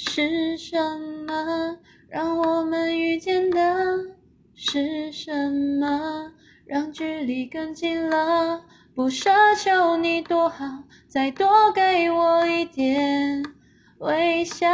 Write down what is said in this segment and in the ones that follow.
是什么？让我们遇见的是什么？让距离更近了，不奢求你多好，再多给我一点微笑。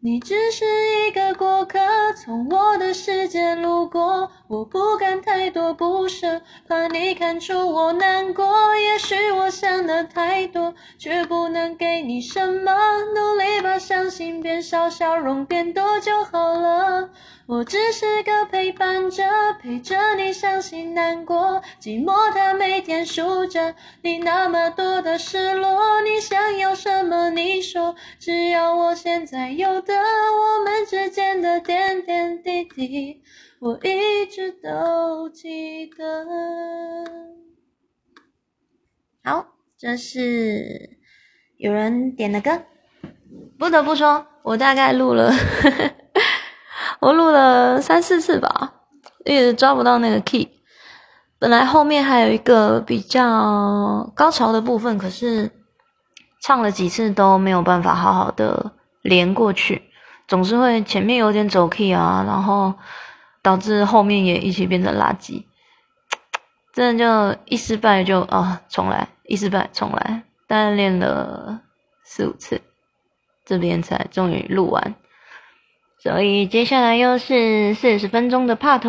你只是一个过客，从我的世界路过，我不敢太多不舍，怕你看出我难过。也许我想的太多，却不能给你什么，努力把伤心变少，笑容变多就好了。我只是个陪伴者，陪着你伤心难过，寂寞它每天数着你那么多的失落。你想要什么？你说，只要我现在有的，我们之间的点点滴滴，我一直都记得。好，这是有人点的歌，不得不说，我大概录了。我录了三四次吧，一直抓不到那个 key。本来后面还有一个比较高潮的部分，可是唱了几次都没有办法好好的连过去，总是会前面有点走 key 啊，然后导致后面也一起变成垃圾。真的就一失败就啊重来，一失败重来，但练了四五次，这边才终于录完。所以接下来又是四十分钟的 part，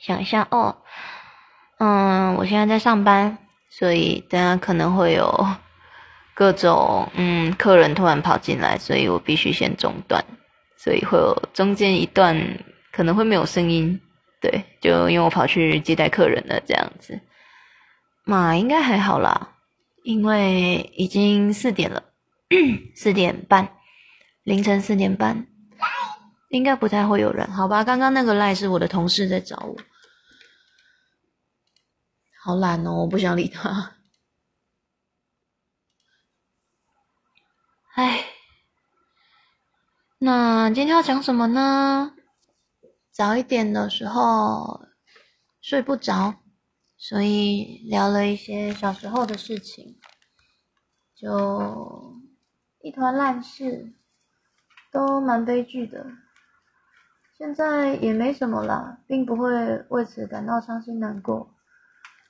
想一下哦，嗯，我现在在上班，所以大家可能会有各种嗯客人突然跑进来，所以我必须先中断，所以会有中间一段可能会没有声音，对，就因为我跑去接待客人了这样子，嘛应该还好啦，因为已经四点了，四点半。凌晨四点半，应该不太会有人，好吧？刚刚那个赖是我的同事在找我，好懒哦，我不想理他。唉，那今天要讲什么呢？早一点的时候睡不着，所以聊了一些小时候的事情，就一团烂事。都蛮悲剧的，现在也没什么啦，并不会为此感到伤心难过。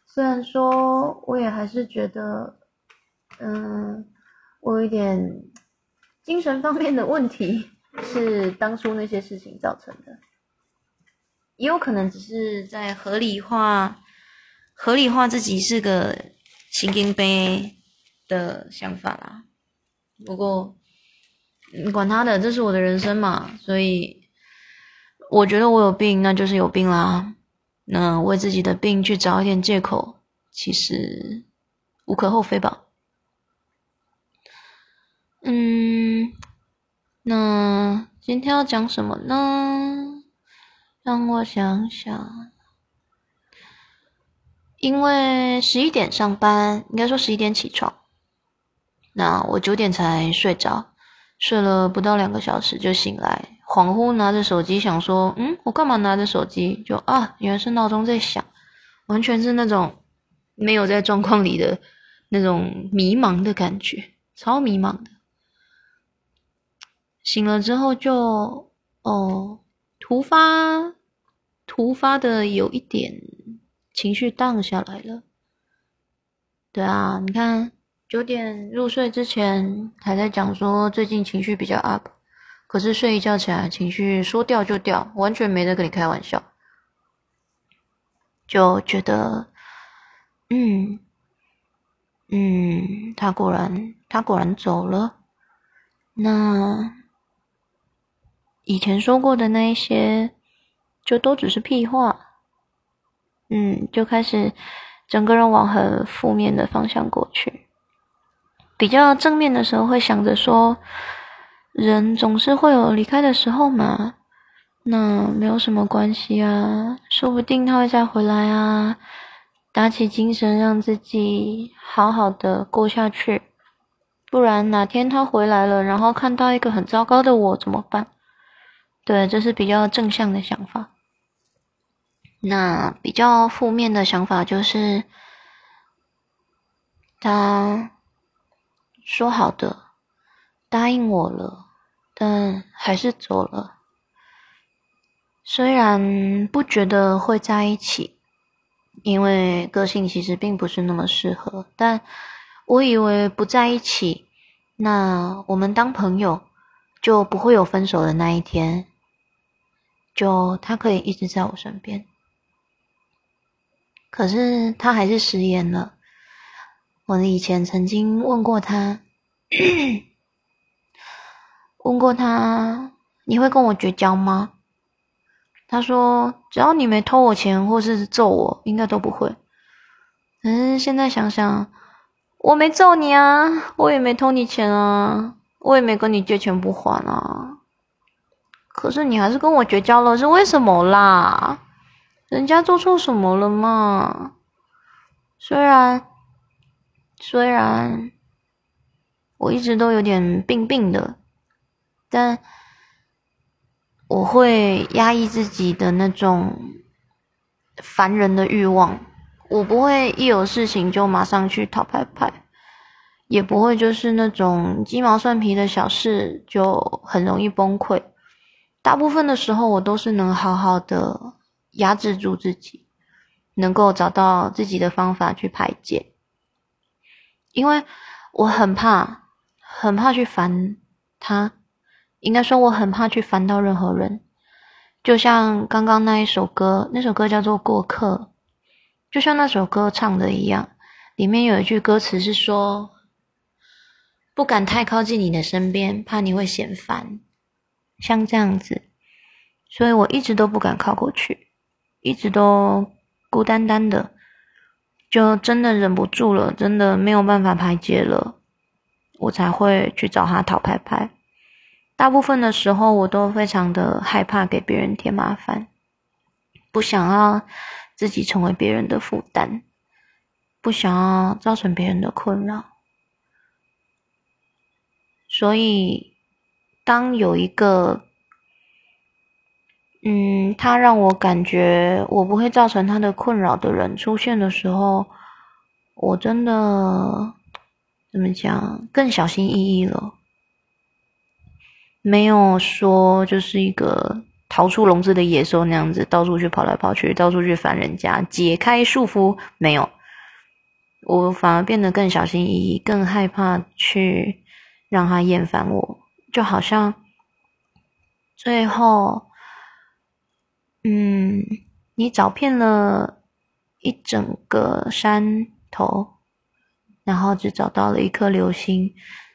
虽然说，我也还是觉得，嗯，我有一点精神方面的问题，是当初那些事情造成的，也有可能只是在合理化、合理化自己是个神经病的想法啦。不过。你管他的，这是我的人生嘛，所以我觉得我有病，那就是有病啦。那为自己的病去找一点借口，其实无可厚非吧。嗯，那今天要讲什么呢？让我想想。因为十一点上班，应该说十一点起床，那我九点才睡着。睡了不到两个小时就醒来，恍惚拿着手机想说：“嗯，我干嘛拿着手机？”就啊，原来是闹钟在响，完全是那种没有在状况里的那种迷茫的感觉，超迷茫的。醒了之后就哦，突发突发的有一点情绪荡下来了。对啊，你看。九点入睡之前还在讲说最近情绪比较 up，可是睡一觉起来情绪说掉就掉，完全没在跟你开玩笑，就觉得，嗯，嗯，他果然他果然走了，那以前说过的那一些就都只是屁话，嗯，就开始整个人往很负面的方向过去。比较正面的时候，会想着说，人总是会有离开的时候嘛，那没有什么关系啊，说不定他会再回来啊，打起精神让自己好好的过下去，不然哪天他回来了，然后看到一个很糟糕的我怎么办？对，这是比较正向的想法。那比较负面的想法就是，他。说好的，答应我了，但还是走了。虽然不觉得会在一起，因为个性其实并不是那么适合，但我以为不在一起，那我们当朋友就不会有分手的那一天，就他可以一直在我身边。可是他还是食言了。我以前曾经问过他，问过他，你会跟我绝交吗？他说：“只要你没偷我钱或是揍我，应该都不会。”嗯，现在想想，我没揍你啊，我也没偷你钱啊，我也没跟你借钱不还啊。可是你还是跟我绝交了，是为什么啦？人家做错什么了嘛？虽然虽然我一直都有点病病的，但。我会压抑自己的那种烦人的欲望，我不会一有事情就马上去讨拍拍，也不会就是那种鸡毛蒜皮的小事就很容易崩溃。大部分的时候，我都是能好好的压制住自己，能够找到自己的方法去排解，因为我很怕，很怕去烦他。应该说，我很怕去烦到任何人，就像刚刚那一首歌，那首歌叫做《过客》，就像那首歌唱的一样，里面有一句歌词是说：“不敢太靠近你的身边，怕你会嫌烦。”像这样子，所以我一直都不敢靠过去，一直都孤单单的，就真的忍不住了，真的没有办法排解了，我才会去找他讨拍拍。大部分的时候，我都非常的害怕给别人添麻烦，不想要自己成为别人的负担，不想要造成别人的困扰。所以，当有一个，嗯，他让我感觉我不会造成他的困扰的人出现的时候，我真的怎么讲，更小心翼翼了。没有说就是一个逃出笼子的野兽那样子，到处去跑来跑去，到处去烦人家，解开束缚。没有，我反而变得更小心翼翼，更害怕去让他厌烦我。就好像最后，嗯，你找遍了一整个山头，然后只找到了一颗流星，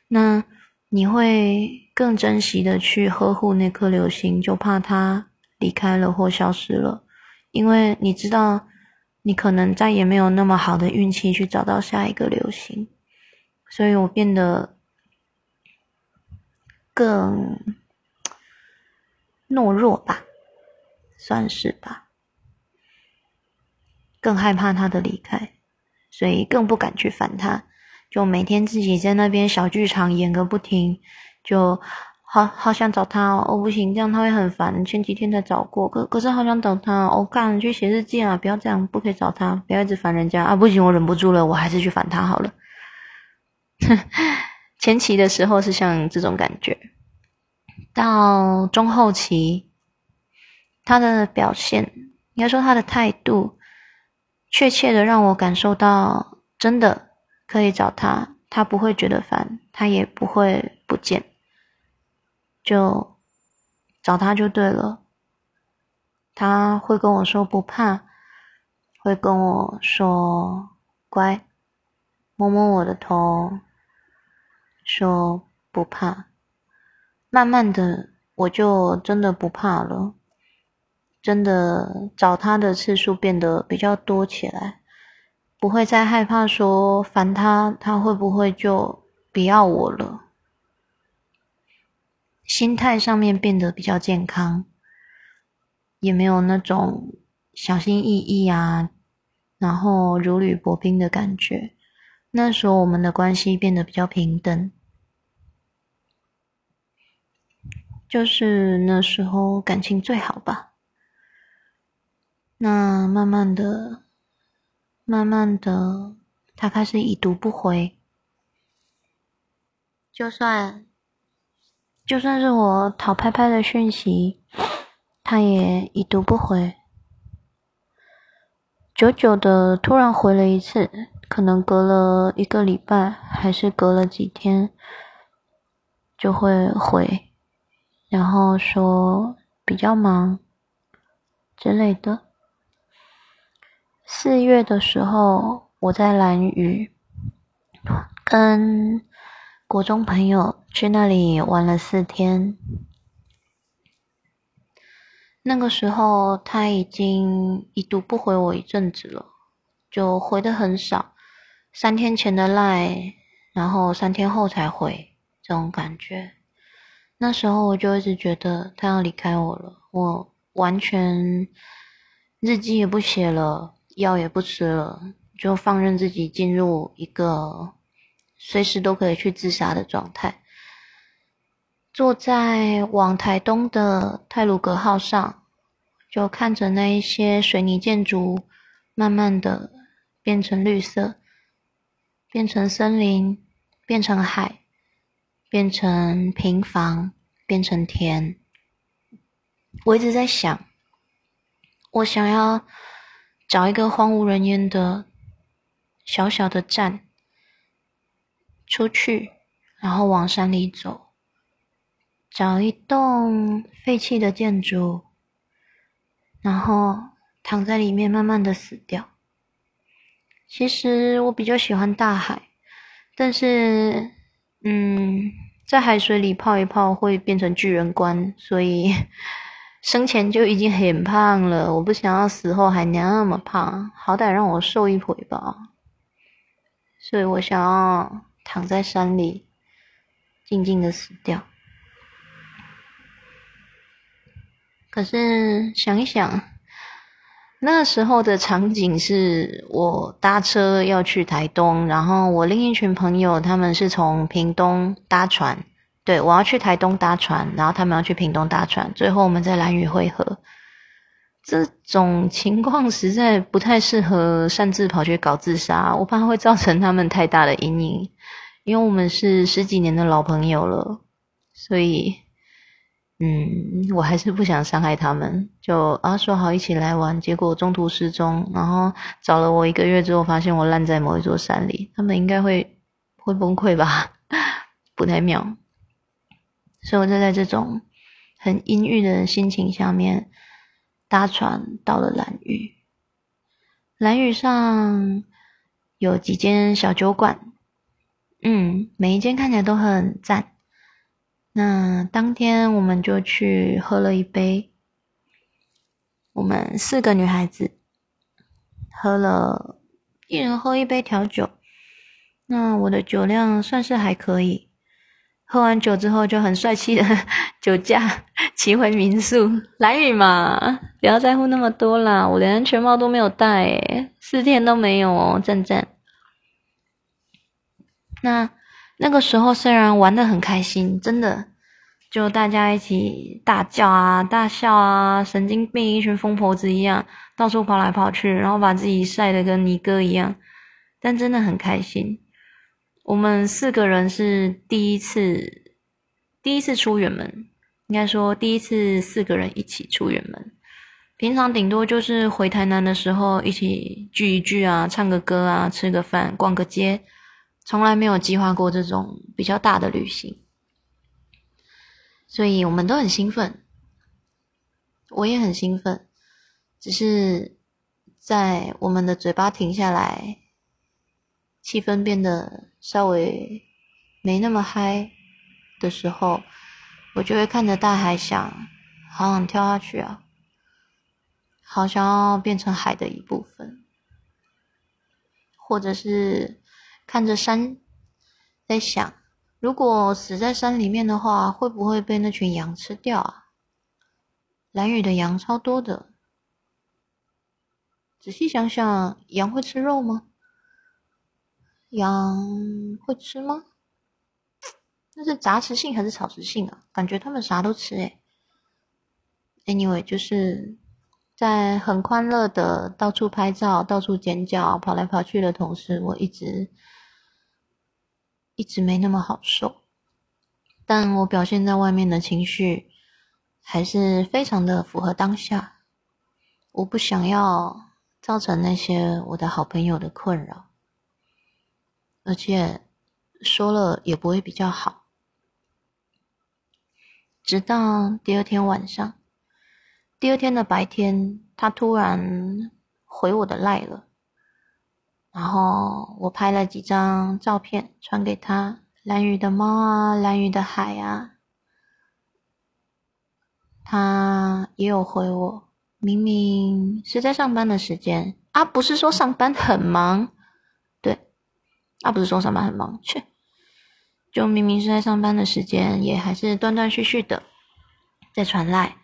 那你会？更珍惜的去呵护那颗流星，就怕它离开了或消失了，因为你知道，你可能再也没有那么好的运气去找到下一个流星，所以我变得更 懦弱吧，算是吧，更害怕他的离开，所以更不敢去烦他，就每天自己在那边小剧场演个不停。就好好想找他哦，不行，这样他会很烦。前几天才找过，可可是好想找他，我干去写日记啊！不要这样，不可以找他，不要一直烦人家啊！不行，我忍不住了，我还是去烦他好了。前期的时候是像这种感觉，到中后期，他的表现，应该说他的态度，确切的让我感受到，真的可以找他，他不会觉得烦，他也不会不见。就找他就对了，他会跟我说不怕，会跟我说乖，摸摸我的头，说不怕。慢慢的，我就真的不怕了，真的找他的次数变得比较多起来，不会再害怕说烦他，他会不会就不要我了。心态上面变得比较健康，也没有那种小心翼翼啊，然后如履薄冰的感觉。那时候我们的关系变得比较平等，就是那时候感情最好吧。那慢慢的、慢慢的，他开始已读不回。就算就算是我讨拍拍的讯息，他也已读不回。久久的突然回了一次，可能隔了一个礼拜，还是隔了几天，就会回，然后说比较忙之类的。四月的时候，我在兰屿跟国中朋友去那里玩了四天。那个时候他已经已读不回我一阵子了，就回的很少，三天前的赖，然后三天后才回，这种感觉。那时候我就一直觉得他要离开我了，我完全日记也不写了，药也不吃了，就放任自己进入一个随时都可以去自杀的状态。坐在往台东的泰鲁格号上，就看着那一些水泥建筑慢慢的变成绿色，变成森林，变成海，变成平房，变成田。我一直在想，我想要找一个荒无人烟的小小的站，出去，然后往山里走。找一栋废弃的建筑，然后躺在里面慢慢的死掉。其实我比较喜欢大海，但是，嗯，在海水里泡一泡会变成巨人观，所以 生前就已经很胖了。我不想要死后还那么胖，好歹让我瘦一回吧。所以我想要躺在山里，静静的死掉。可是想一想，那时候的场景是我搭车要去台东，然后我另一群朋友他们是从屏东搭船，对我要去台东搭船，然后他们要去屏东搭船，最后我们在蓝屿汇合。这种情况实在不太适合擅自跑去搞自杀，我怕会造成他们太大的阴影，因为我们是十几年的老朋友了，所以。嗯，我还是不想伤害他们，就啊说好一起来玩，结果中途失踪，然后找了我一个月之后，发现我烂在某一座山里，他们应该会会崩溃吧，不太妙。所以我就在这种很阴郁的心情下面搭船到了蓝屿。蓝屿上有几间小酒馆，嗯，每一间看起来都很赞。那当天我们就去喝了一杯，我们四个女孩子喝了，一人喝一杯调酒。那我的酒量算是还可以，喝完酒之后就很帅气的 酒驾骑回民宿。蓝雨嘛，不要在乎那么多啦，我连安全帽都没有戴，诶四天都没有哦，赞赞。那。那个时候虽然玩的很开心，真的，就大家一起大叫啊、大笑啊，神经病一群疯婆子一样，到处跑来跑去，然后把自己晒得跟尼哥一样，但真的很开心。我们四个人是第一次，第一次出远门，应该说第一次四个人一起出远门。平常顶多就是回台南的时候一起聚一聚啊，唱个歌啊，吃个饭，逛个街。从来没有计划过这种比较大的旅行，所以我们都很兴奋，我也很兴奋，只是在我们的嘴巴停下来，气氛变得稍微没那么嗨的时候，我就会看着大海想，好想跳下去啊，好想要变成海的一部分，或者是。看着山，在想，如果死在山里面的话，会不会被那群羊吃掉啊？蓝雨的羊超多的，仔细想想，羊会吃肉吗？羊会吃吗？那是杂食性还是草食性啊？感觉它们啥都吃诶。Anyway，就是在很欢乐的到处拍照、到处尖叫、跑来跑去的同时，我一直。一直没那么好受，但我表现在外面的情绪还是非常的符合当下。我不想要造成那些我的好朋友的困扰，而且说了也不会比较好。直到第二天晚上，第二天的白天，他突然回我的赖了，然后我拍了几张照片传给他。蓝雨的猫啊，蓝雨的海啊，他也有回我。明明是在上班的时间啊，不是说上班很忙，对，啊，不是说上班很忙，去，就明明是在上班的时间，也还是断断续续的在传来。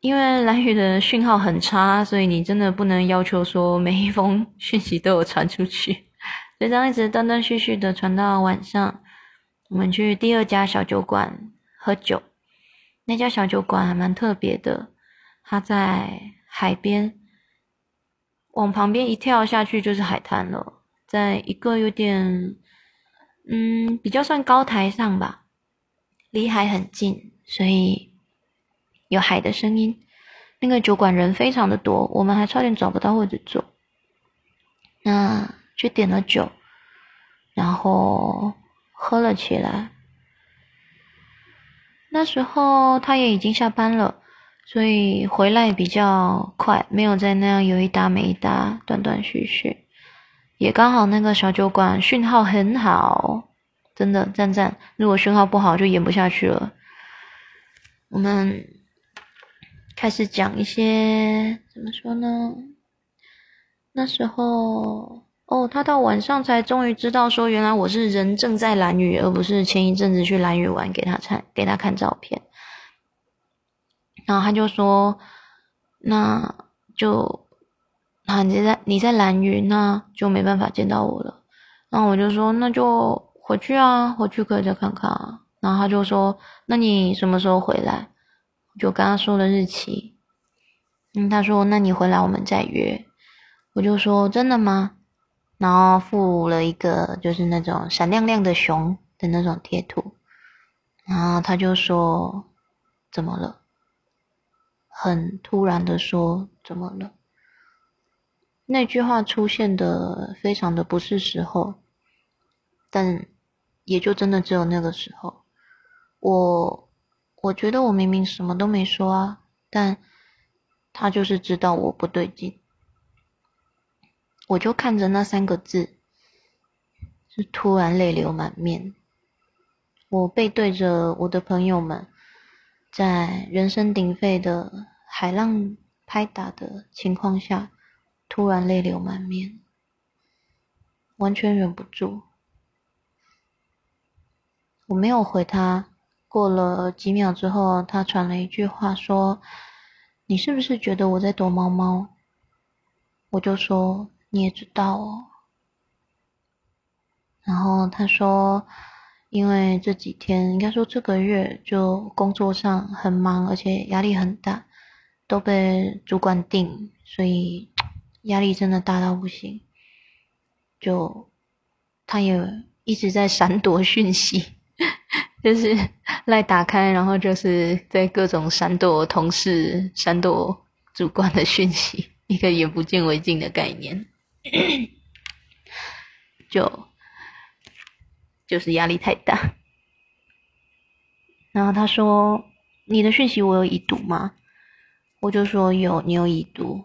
因为蓝雨的讯号很差，所以你真的不能要求说每一封讯息都有传出去。就这样一直断断续续的传到晚上，我们去第二家小酒馆喝酒。那家小酒馆还蛮特别的，它在海边，往旁边一跳下去就是海滩了，在一个有点，嗯，比较算高台上吧，离海很近，所以有海的声音。那个酒馆人非常的多，我们还差点找不到位置坐。那。去点了酒，然后喝了起来。那时候他也已经下班了，所以回来比较快，没有在那样有一搭没一搭，断断续续。也刚好那个小酒馆讯号很好，真的赞赞。如果讯号不好，就演不下去了。我们开始讲一些怎么说呢？那时候。哦，他到晚上才终于知道，说原来我是人正在蓝屿，而不是前一阵子去蓝屿玩给他看，给他看照片。然后他就说，那就，啊，你在你在蓝屿，那就没办法见到我了。然后我就说，那就回去啊，回去可以再看看啊。然后他就说，那你什么时候回来？就跟他说了日期。嗯，他说，那你回来我们再约。我就说，真的吗？然后附了一个就是那种闪亮亮的熊的那种贴图，然后他就说：“怎么了？”很突然的说：“怎么了？”那句话出现的非常的不是时候，但也就真的只有那个时候，我我觉得我明明什么都没说啊，但他就是知道我不对劲。我就看着那三个字，是突然泪流满面。我背对着我的朋友们，在人声鼎沸的海浪拍打的情况下，突然泪流满面，完全忍不住。我没有回他，过了几秒之后，他传了一句话说：“你是不是觉得我在躲猫猫？”我就说。你也知道哦，然后他说，因为这几天应该说这个月就工作上很忙，而且压力很大，都被主管定，所以 压力真的大到不行。就他也一直在闪躲讯息，就是 来打开，然后就是在各种闪躲同事、闪躲主管的讯息，一个眼不见为净的概念。就就是压力太大，然后他说：“你的讯息我有已读吗？”我就说：“有，你有已读。”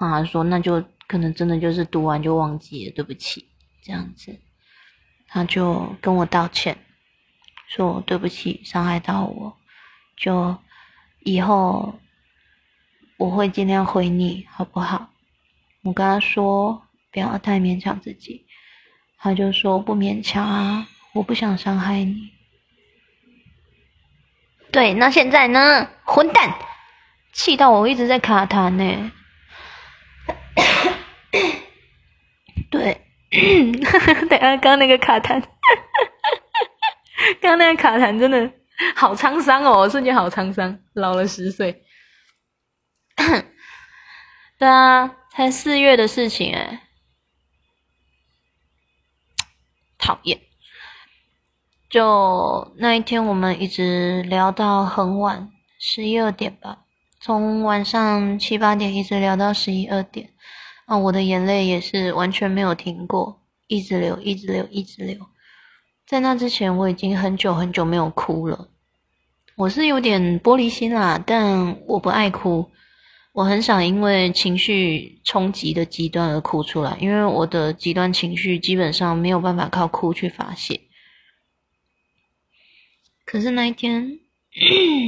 他说：“那就可能真的就是读完就忘记了，对不起。”这样子，他就跟我道歉，说：“对不起，伤害到我，就以后我会尽量回你，好不好？”我跟他说。不要太勉强自己，他就说不勉强啊，我不想伤害你。对，那现在呢？混蛋，气到我一直在卡痰呢。对，等下刚刚那个卡痰，刚那个卡痰真的好沧桑哦，瞬间好沧桑，老了十岁。对啊，才四月的事情哎。讨厌，就那一天，我们一直聊到很晚，十一二点吧，从晚上七八点一直聊到十一二点。啊，我的眼泪也是完全没有停过，一直流，一直流，一直流。在那之前，我已经很久很久没有哭了。我是有点玻璃心啦，但我不爱哭。我很少因为情绪冲击的极端而哭出来，因为我的极端情绪基本上没有办法靠哭去发泄。可是那一天，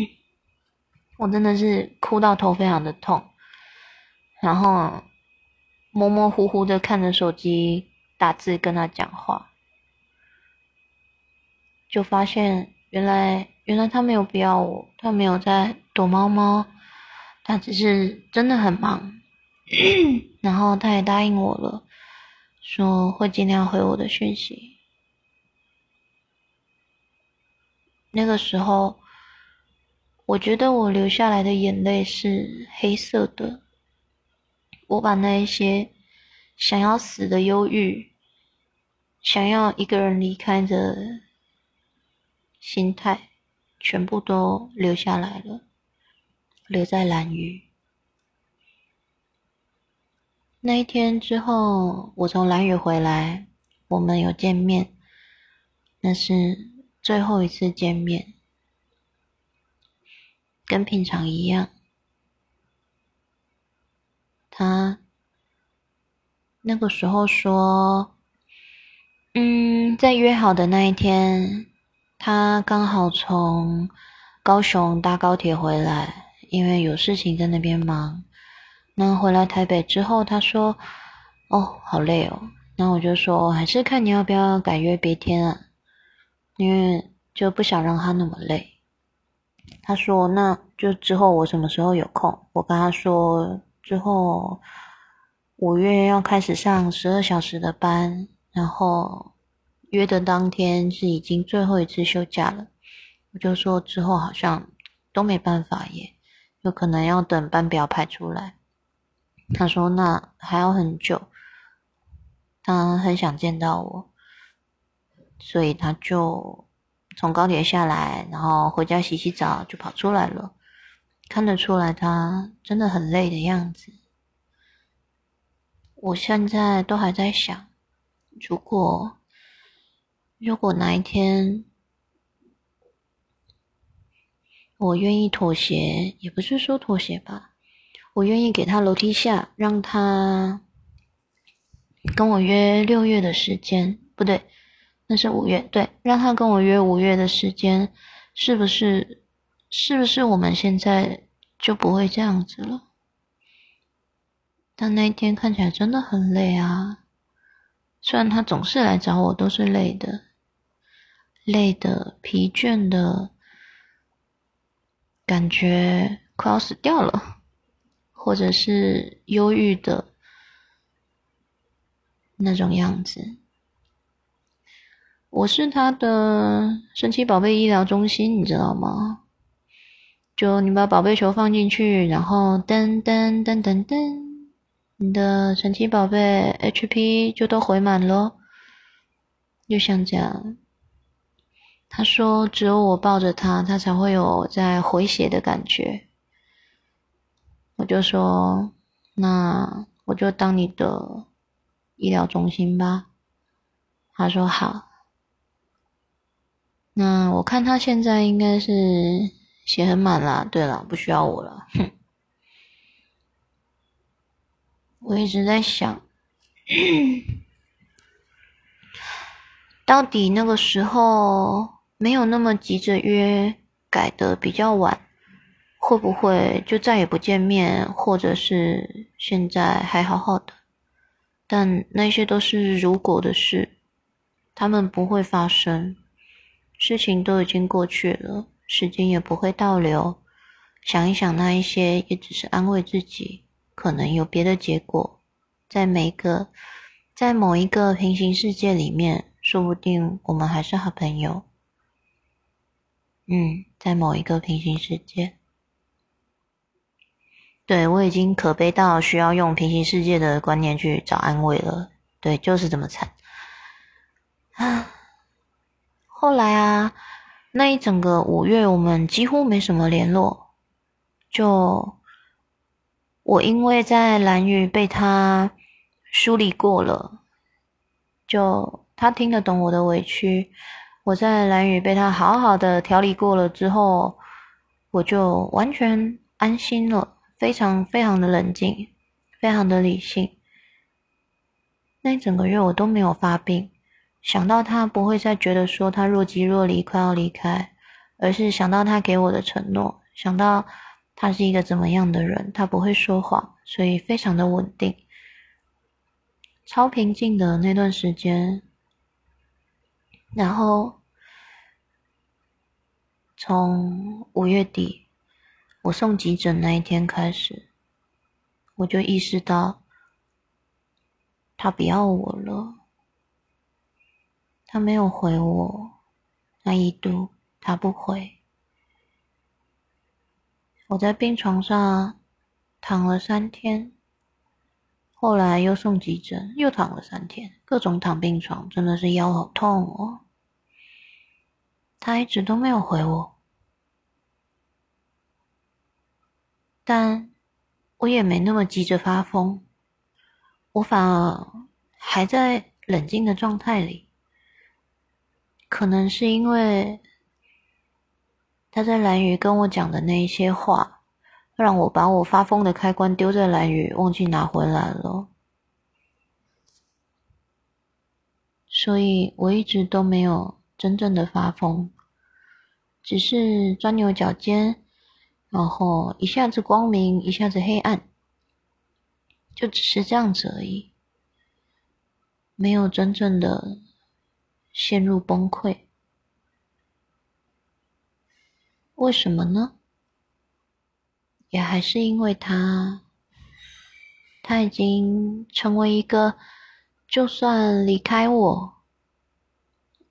我真的是哭到头非常的痛，然后。模模糊糊的看着手机打字跟他讲话，就发现原来原来他没有不要我，他没有在躲猫猫，他只是真的很忙，然后他也答应我了，说会尽量回我的讯息。那个时候，我觉得我流下来的眼泪是黑色的。我把那一些想要死的忧郁，想要一个人离开的心态，全部都留下来了，留在蓝屿。那一天之后，我从蓝屿回来，我们有见面，那是最后一次见面，跟平常一样。他那个时候说：“嗯，在约好的那一天，他刚好从高雄搭高铁回来，因为有事情在那边忙。那回来台北之后，他说：‘哦，好累哦。’那我就说，还是看你要不要改约别天啊，因为就不想让他那么累。他说：‘那就之后我什么时候有空？’我跟他说。”之后五月要开始上十二小时的班，然后约的当天是已经最后一次休假了。我就说之后好像都没办法耶，有可能要等班表排出来。他说那还要很久，他很想见到我，所以他就从高铁下来，然后回家洗洗澡就跑出来了。看得出来，他真的很累的样子。我现在都还在想，如果如果哪一天我愿意妥协，也不是说妥协吧，我愿意给他楼梯下，让他跟我约六月的时间，不对，那是五月，对，让他跟我约五月的时间，是不是？是不是我们现在就不会这样子了？但那一天看起来真的很累啊！虽然他总是来找我，都是累的、累的、疲倦的，感觉快要死掉了，或者是忧郁的那种样子。我是他的神奇宝贝医疗中心，你知道吗？就你把宝贝球放进去，然后噔噔噔噔噔，你的神奇宝贝 HP 就都回满咯。就像这样，他说只有我抱着他，他才会有在回血的感觉。我就说，那我就当你的医疗中心吧。他说好。那我看他现在应该是。血很满啦，对了，不需要我了。哼，我一直在想，到底那个时候没有那么急着约，改的比较晚，会不会就再也不见面，或者是现在还好好的？但那些都是如果的事，他们不会发生，事情都已经过去了。时间也不会倒流，想一想那一些，也只是安慰自己，可能有别的结果。在每个，在某一个平行世界里面，说不定我们还是好朋友。嗯，在某一个平行世界，对我已经可悲到需要用平行世界的观念去找安慰了。对，就是这么惨啊！后来啊，那一整个五月，我们几乎没什么联络。就我因为在蓝屿被他梳理过了，就他听得懂我的委屈。我在蓝屿被他好好的调理过了之后，我就完全安心了，非常非常的冷静，非常的理性。那一整个月我都没有发病。想到他不会再觉得说他若即若离快要离开，而是想到他给我的承诺，想到他是一个怎么样的人，他不会说谎，所以非常的稳定，超平静的那段时间。然后从五月底我送急诊那一天开始，我就意识到他不要我了。他没有回我，那一度他不回。我在病床上躺了三天，后来又送急诊，又躺了三天，各种躺病床，真的是腰好痛哦。他一直都没有回我，但我也没那么急着发疯，我反而还在冷静的状态里。可能是因为他在蓝雨跟我讲的那一些话，让我把我发疯的开关丢在蓝雨，忘记拿回来了，所以我一直都没有真正的发疯，只是钻牛角尖，然后一下子光明，一下子黑暗，就只是这样子而已，没有真正的。陷入崩溃，为什么呢？也还是因为他，他已经成为一个，就算离开我，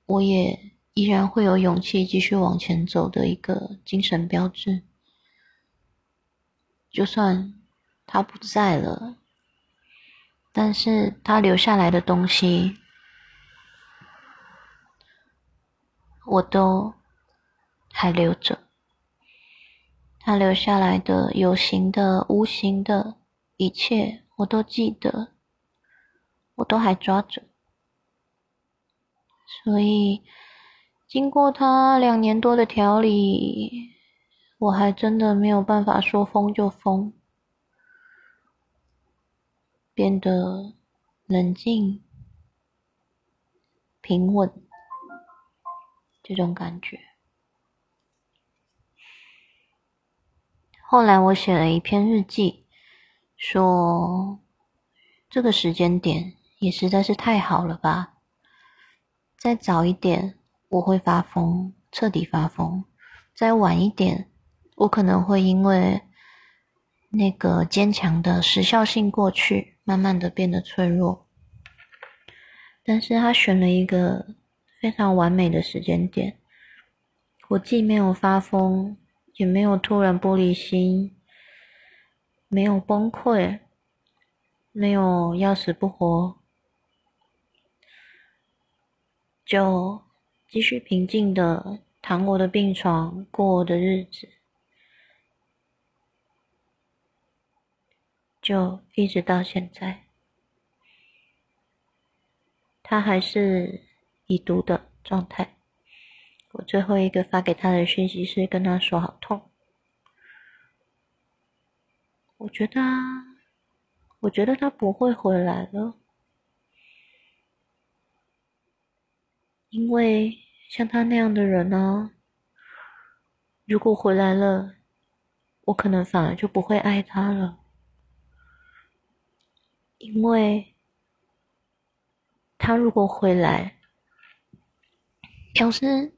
我也依然会有勇气继续往前走的一个精神标志。就算他不在了，但是他留下来的东西。我都还留着，他留下来的有形的、无形的一切，我都记得，我都还抓着。所以，经过他两年多的调理，我还真的没有办法说疯就疯，变得冷静、平稳。这种感觉。后来我写了一篇日记，说这个时间点也实在是太好了吧。再早一点我会发疯，彻底发疯；再晚一点，我可能会因为那个坚强的时效性过去，慢慢的变得脆弱。但是他选了一个。非常完美的时间点，我既没有发疯，也没有突然玻璃心，没有崩溃，没有要死不活，就继续平静的躺我的病床，过我的日子，就一直到现在，他还是。已读的状态。我最后一个发给他的讯息是跟他说好痛。我觉得，我觉得他不会回来了，因为像他那样的人呢，如果回来了，我可能反而就不会爱他了，因为他如果回来。表示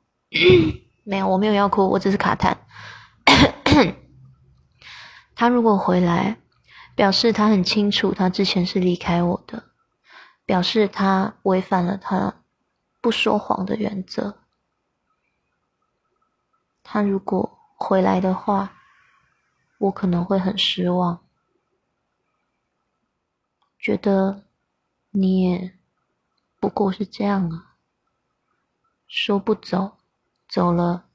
没有，我没有要哭，我只是卡痰。他如果回来，表示他很清楚，他之前是离开我的，表示他违反了他不说谎的原则。他如果回来的话，我可能会很失望，觉得你也不过是这样啊。说不走，走了，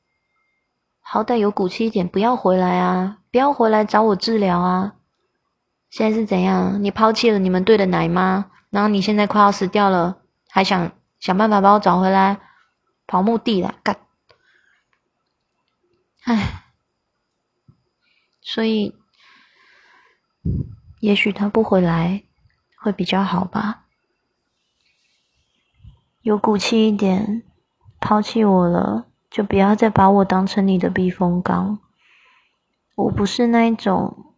好歹有骨气一点，不要回来啊！不要回来找我治疗啊！现在是怎样？你抛弃了你们队的奶妈，然后你现在快要死掉了，还想想办法把我找回来，跑墓地了，干！唉，所以，也许他不回来会比较好吧。有骨气一点，抛弃我了，就不要再把我当成你的避风港。我不是那一种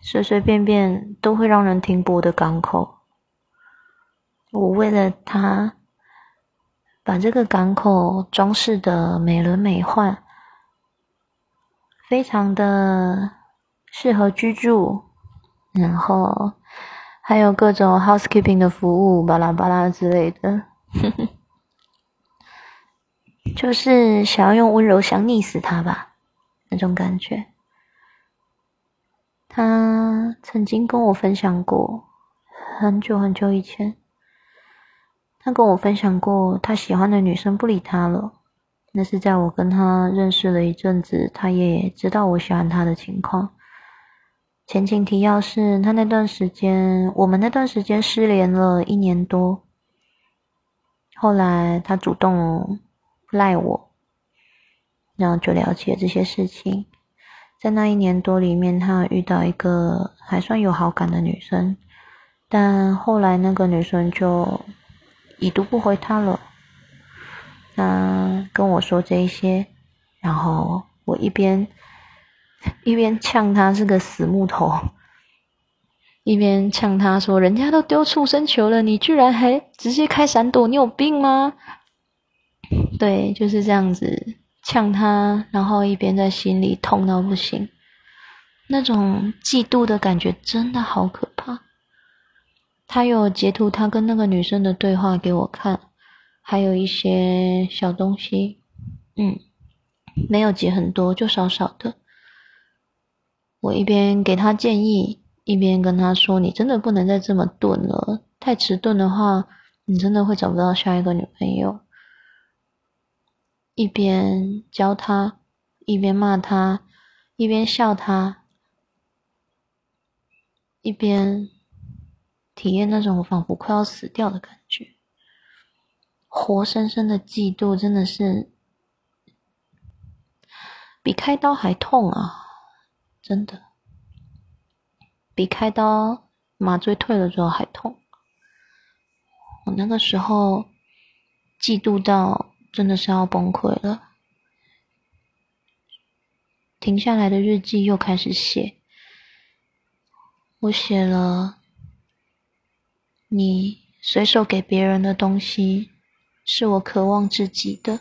随随便便都会让人停泊的港口。我为了他，把这个港口装饰的美轮美奂，非常的适合居住，然后。还有各种 housekeeping 的服务，巴拉巴拉之类的，就是想要用温柔想溺死他吧，那种感觉。他曾经跟我分享过，很久很久以前，他跟我分享过，他喜欢的女生不理他了。那是在我跟他认识了一阵子，他也知道我喜欢他的情况。前情提要是，他那段时间，我们那段时间失联了一年多。后来他主动赖我，然后就了解这些事情。在那一年多里面，他遇到一个还算有好感的女生，但后来那个女生就已读不回他了。他跟我说这些，然后我一边。一边呛他是个死木头，一边呛他说：“人家都丢畜生球了，你居然还直接开闪躲，你有病吗？”对，就是这样子呛他，然后一边在心里痛到不行，那种嫉妒的感觉真的好可怕。他有截图他跟那个女生的对话给我看，还有一些小东西，嗯，没有截很多，就少少的。我一边给他建议，一边跟他说：“你真的不能再这么钝了，太迟钝的话，你真的会找不到下一个女朋友。”一边教他，一边骂他，一边笑他，一边体验那种仿佛快要死掉的感觉，活生生的嫉妒，真的是比开刀还痛啊！真的，比开刀麻醉退了之后还痛。我那个时候嫉妒到真的是要崩溃了，停下来的日记又开始写。我写了，你随手给别人的东西是我渴望自己的，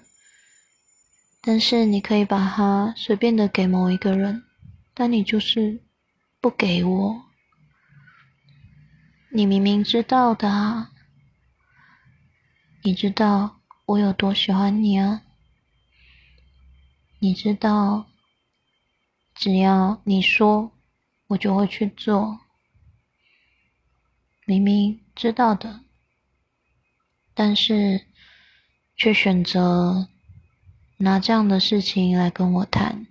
但是你可以把它随便的给某一个人。但你就是不给我，你明明知道的啊，你知道我有多喜欢你啊，你知道只要你说，我就会去做，明明知道的，但是却选择拿这样的事情来跟我谈。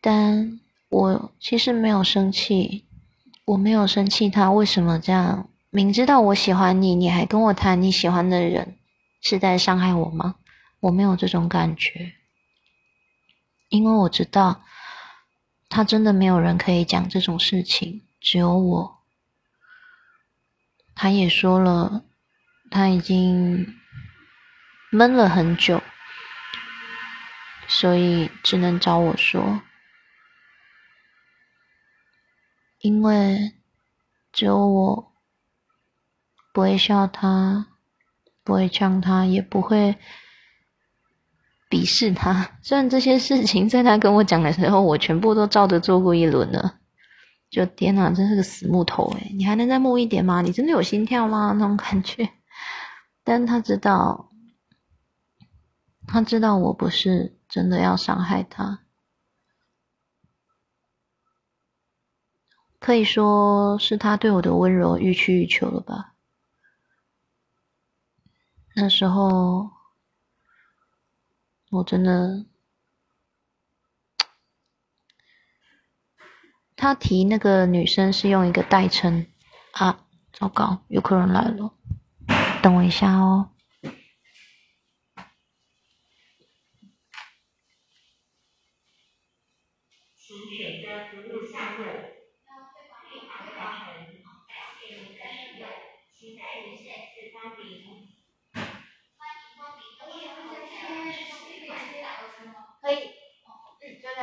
但我其实没有生气，我没有生气。他为什么这样？明知道我喜欢你，你还跟我谈你喜欢的人，是在伤害我吗？我没有这种感觉，因为我知道，他真的没有人可以讲这种事情，只有我。他也说了，他已经闷了很久，所以只能找我说。因为只有我不会笑他，不会呛他，也不会鄙视他。虽然这些事情在他跟我讲的时候，我全部都照着做过一轮了。就天哪，真是个死木头诶你还能再木一点吗？你真的有心跳吗？那种感觉。但他知道，他知道我不是真的要伤害他。可以说是他对我的温柔予取予求了吧。那时候我真的他提那个女生是用一个代称啊糟糕有客人来了等我一下哦。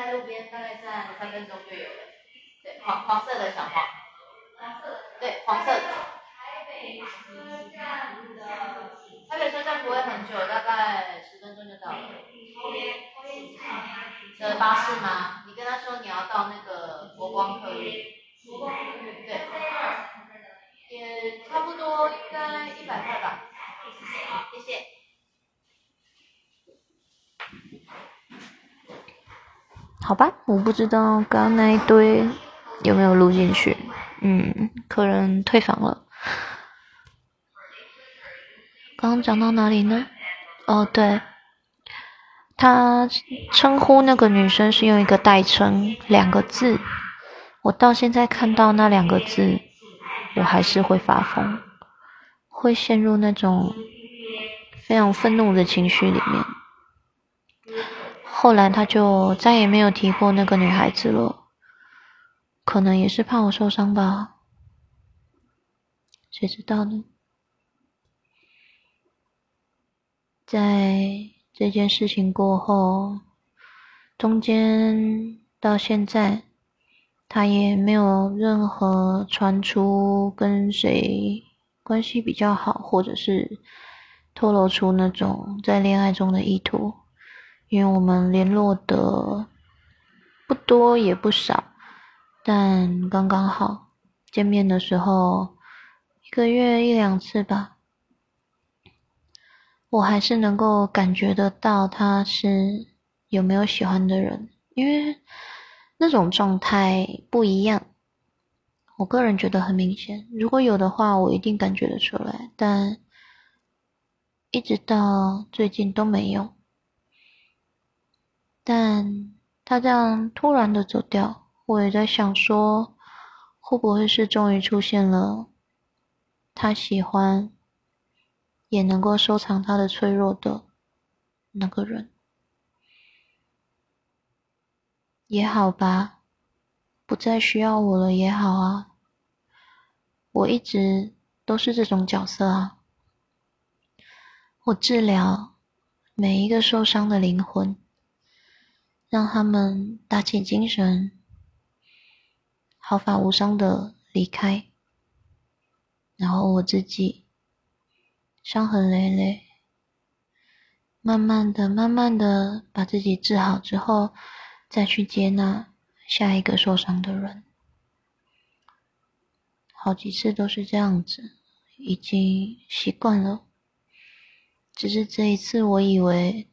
在路边，大概站三分钟就有了。对，黄黄色的小黄，黄色，对，黄色的。台北车站的，台北车站不会很久，大概十分钟就到了。的巴士吗？你跟他说你要到那个国光客运。国光客运。对。也差不多，应该一百块吧。谢谢。好吧，我不知道刚刚那一堆有没有录进去。嗯，客人退房了。刚刚讲到哪里呢？哦，对，他称呼那个女生是用一个代称，两个字。我到现在看到那两个字，我还是会发疯，会陷入那种非常愤怒的情绪里面。后来他就再也没有提过那个女孩子了，可能也是怕我受伤吧，谁知道呢？在这件事情过后，中间到现在，他也没有任何传出跟谁关系比较好，或者是透露出那种在恋爱中的意图。因为我们联络的不多也不少，但刚刚好见面的时候，一个月一两次吧，我还是能够感觉得到他是有没有喜欢的人，因为那种状态不一样。我个人觉得很明显，如果有的话，我一定感觉得出来，但一直到最近都没有。但他这样突然的走掉，我也在想说，会不会是终于出现了他喜欢，也能够收藏他的脆弱的那个人，也好吧，不再需要我了也好啊，我一直都是这种角色啊，我治疗每一个受伤的灵魂。让他们打起精神，毫发无伤的离开，然后我自己伤痕累累，慢慢的、慢慢的把自己治好之后，再去接纳下一个受伤的人。好几次都是这样子，已经习惯了。只是这一次，我以为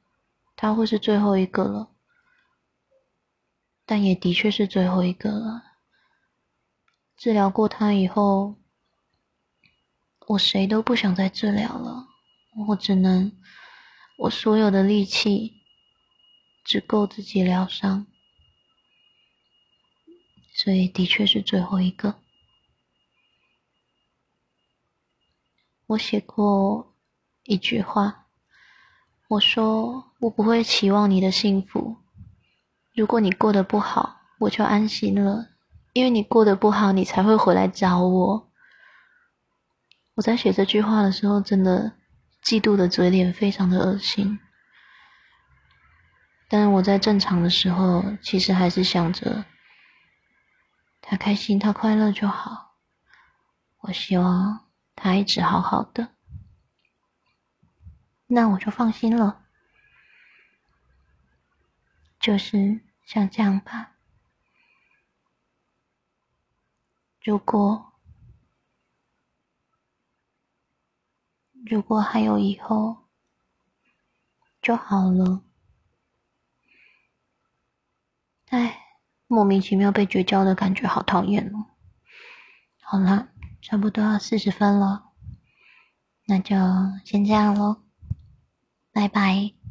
他会是最后一个了。但也的确是最后一个了。治疗过他以后，我谁都不想再治疗了。我只能，我所有的力气只够自己疗伤，所以的确是最后一个。我写过一句话，我说我不会期望你的幸福。如果你过得不好，我就安心了，因为你过得不好，你才会回来找我。我在写这句话的时候，真的嫉妒的嘴脸非常的恶心。但是我在正常的时候，其实还是想着他开心、他快乐就好。我希望他一直好好的，那我就放心了。就是像这样吧。如果如果还有以后就好了。哎，莫名其妙被绝交的感觉，好讨厌哦。好了，差不多要四十分了，那就先这样喽，拜拜。